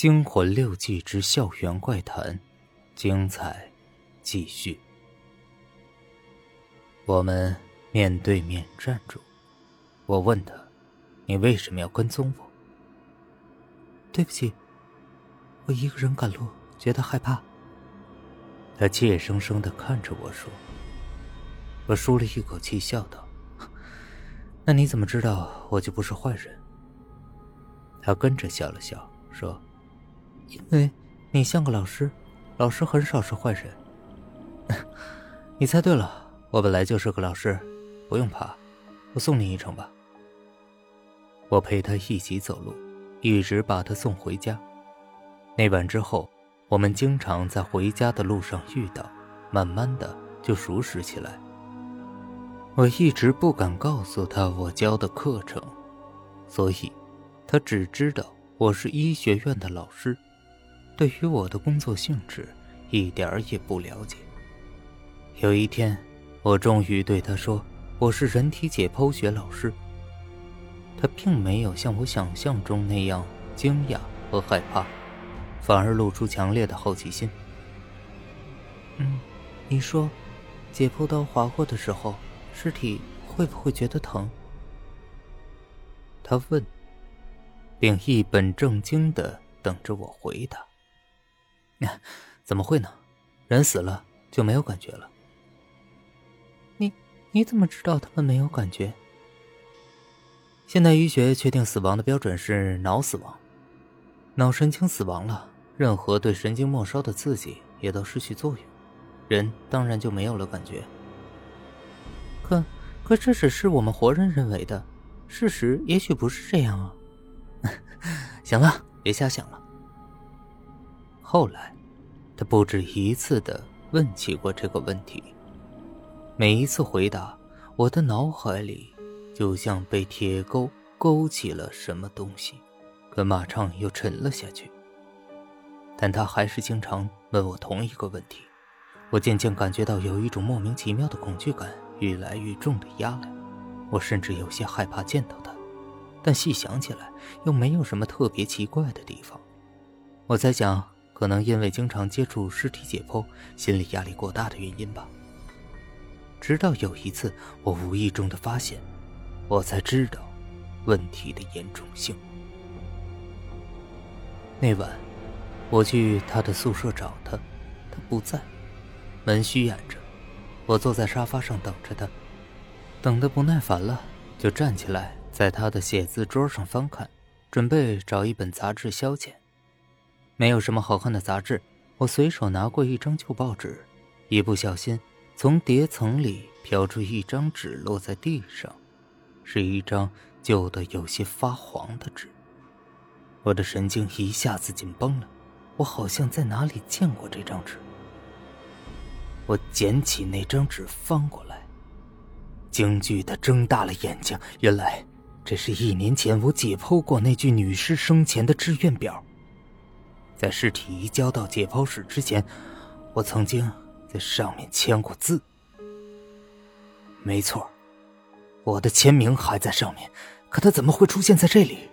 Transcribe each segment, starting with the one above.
惊魂六记之校园怪谈，精彩继续。我们面对面站住，我问他：“你为什么要跟踪我？”对不起，我一个人赶路，觉得害怕。他怯生生的看着我说：“我舒了一口气，笑道：‘那你怎么知道我就不是坏人？’他跟着笑了笑，说：‘因为你像个老师，老师很少是坏人。’你猜对了，我本来就是个老师，不用怕。我送你一程吧。我陪他一起走路。”一直把他送回家。那晚之后，我们经常在回家的路上遇到，慢慢的就熟识起来。我一直不敢告诉他我教的课程，所以，他只知道我是医学院的老师，对于我的工作性质一点儿也不了解。有一天，我终于对他说：“我是人体解剖学老师。”他并没有像我想象中那样惊讶和害怕，反而露出强烈的好奇心。嗯，你说，解剖刀划过的时候，尸体会不会觉得疼？他问，并一本正经的等着我回答。怎么会呢？人死了就没有感觉了。你你怎么知道他们没有感觉？现代医学确定死亡的标准是脑死亡，脑神经死亡了，任何对神经末梢的刺激也都失去作用，人当然就没有了感觉。可可这只是我们活人认为的，事实也许不是这样啊。行了，别瞎想了。后来，他不止一次的问起过这个问题，每一次回答，我的脑海里。就像被铁钩勾起了什么东西，可马上又沉了下去。但他还是经常问我同一个问题，我渐渐感觉到有一种莫名其妙的恐惧感越来越重的压来，我甚至有些害怕见到他。但细想起来，又没有什么特别奇怪的地方。我在想，可能因为经常接触尸体解剖，心理压力过大的原因吧。直到有一次，我无意中的发现。我才知道问题的严重性。那晚，我去他的宿舍找他，他不在，门虚掩着。我坐在沙发上等着他，等得不耐烦了，就站起来，在他的写字桌上翻看，准备找一本杂志消遣。没有什么好看的杂志，我随手拿过一张旧报纸，一不小心从叠层里飘出一张纸，落在地上。是一张旧的、有些发黄的纸，我的神经一下子紧绷了。我好像在哪里见过这张纸。我捡起那张纸，翻过来，惊惧的睁大了眼睛。原来，这是一年前我解剖过那具女尸生前的志愿表。在尸体移交到解剖室之前，我曾经在上面签过字。没错。我的签名还在上面，可他怎么会出现在这里？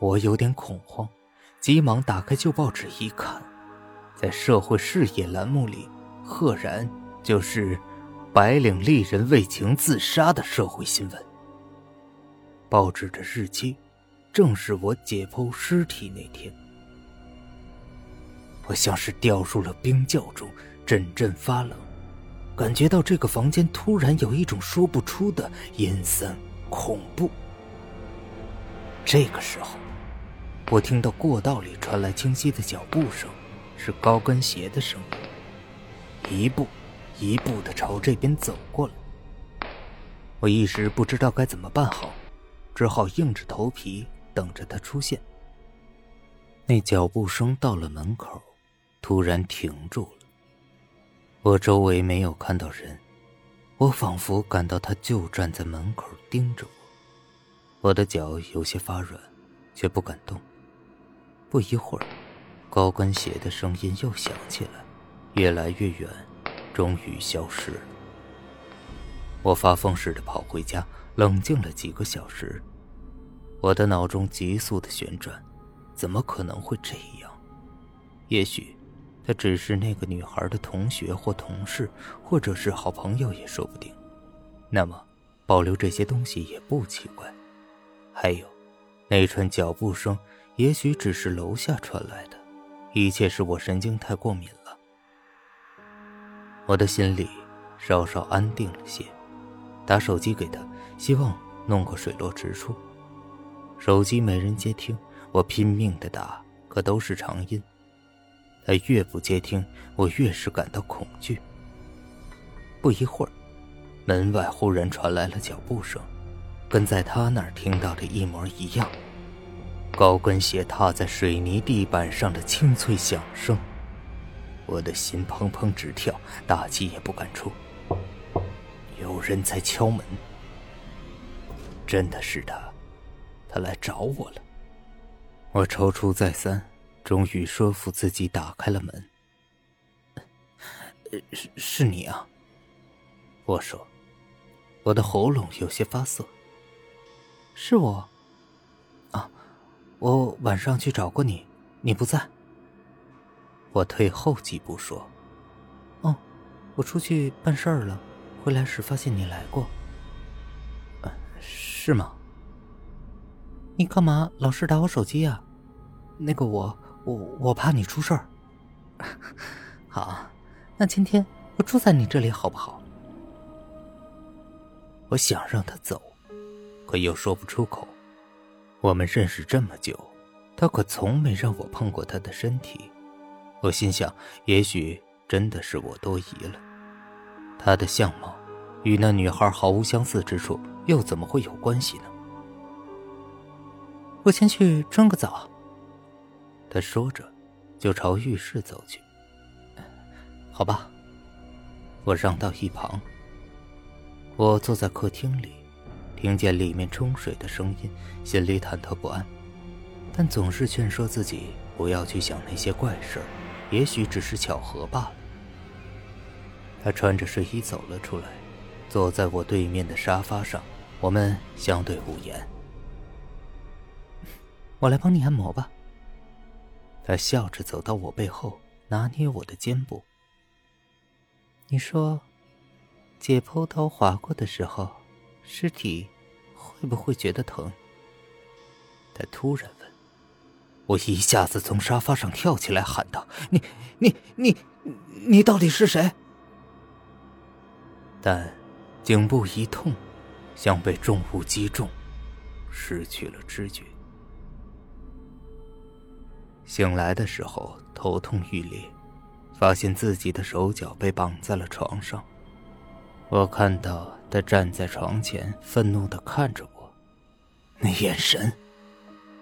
我有点恐慌，急忙打开旧报纸一看，在社会视野栏目里，赫然就是“白领丽人为情自杀”的社会新闻。报纸的日期正是我解剖尸体那天。我像是掉入了冰窖中，阵阵发冷。感觉到这个房间突然有一种说不出的阴森恐怖。这个时候，我听到过道里传来清晰的脚步声，是高跟鞋的声音，一步一步的朝这边走过来。我一时不知道该怎么办好，只好硬着头皮等着他出现。那脚步声到了门口，突然停住了。我周围没有看到人，我仿佛感到他就站在门口盯着我。我的脚有些发软，却不敢动。不一会儿，高跟鞋的声音又响起来，越来越远，终于消失了。我发疯似的跑回家，冷静了几个小时。我的脑中急速的旋转，怎么可能会这样？也许，他只是那个女孩的同学或同事，或者是好朋友也说不定。那么，保留这些东西也不奇怪。还有，那串脚步声，也许只是楼下传来的。一切是我神经太过敏了。我的心里稍稍安定了些，打手机给他，希望弄个水落石出。手机没人接听，我拼命的打，可都是长音。他越不接听，我越是感到恐惧。不一会儿，门外忽然传来了脚步声，跟在他那儿听到的一模一样，高跟鞋踏在水泥地板上的清脆响声。我的心砰砰直跳，大气也不敢出。有人在敲门，真的是他，他来找我了。我踌躇再三，终于说服自己打开了门。是是你啊，我说，我的喉咙有些发涩。是我。啊，我晚上去找过你，你不在。我退后几步说：“哦，我出去办事儿了，回来时发现你来过。是吗？你干嘛老是打我手机呀？那个我我我怕你出事儿。好，那今天我住在你这里好不好？我想让他走，可又说不出口。我们认识这么久，他可从没让我碰过他的身体。”我心想，也许真的是我多疑了。他的相貌与那女孩毫无相似之处，又怎么会有关系呢？我先去蒸个澡。他说着，就朝浴室走去。好吧，我让到一旁。我坐在客厅里，听见里面冲水的声音，心里忐忑不安，但总是劝说自己不要去想那些怪事儿。也许只是巧合罢了。他穿着睡衣走了出来，坐在我对面的沙发上，我们相对无言。我来帮你按摩吧。他笑着走到我背后，拿捏我的肩部。你说，解剖刀划过的时候，尸体会不会觉得疼？他突然问。我一下子从沙发上跳起来，喊道：“你、你、你、你到底是谁？”但颈部一痛，像被重物击中，失去了知觉。醒来的时候，头痛欲裂，发现自己的手脚被绑在了床上。我看到他站在床前，愤怒的看着我，那眼神，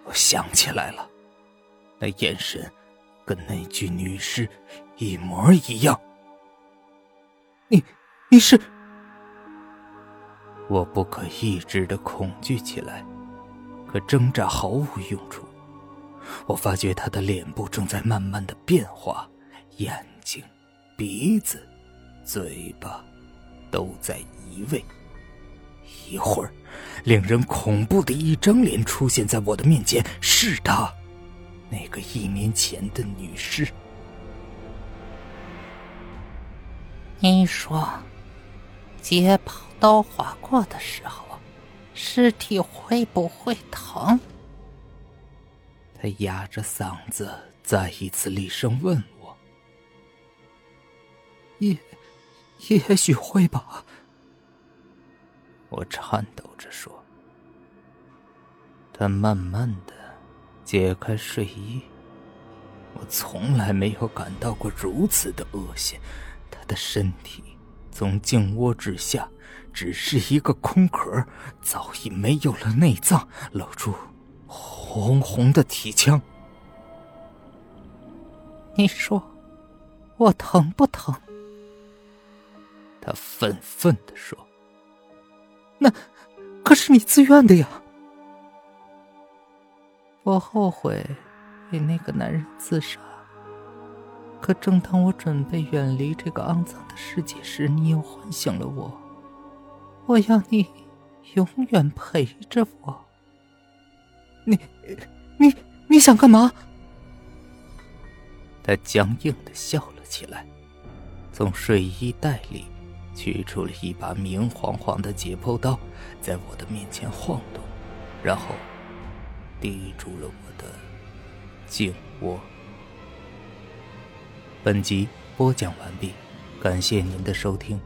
我想起来了。那眼神，跟那具女尸一模一样。你，你是？我不可抑制的恐惧起来，可挣扎毫无用处。我发觉他的脸部正在慢慢的变化，眼睛、鼻子、嘴巴，都在移位。一会儿，令人恐怖的一张脸出现在我的面前，是他。那个一年前的女尸，你说，解剖刀划过的时候，尸体会不会疼？他哑着嗓子再一次厉声问我：“也，也许会吧。”我颤抖着说。他慢慢的。解开睡衣，我从来没有感到过如此的恶心。他的身体从颈窝之下，只是一个空壳，早已没有了内脏，露出红红的体腔。你说，我疼不疼？他愤愤的说：“那可是你自愿的呀。”我后悔为那个男人自杀，可正当我准备远离这个肮脏的世界时，你又唤醒了我。我要你永远陪着我。你，你，你想干嘛？他僵硬的笑了起来，从睡衣袋里取出了一把明晃晃的解剖刀，在我的面前晃动，然后抵住了我的颈窝。本集播讲完毕，感谢您的收听。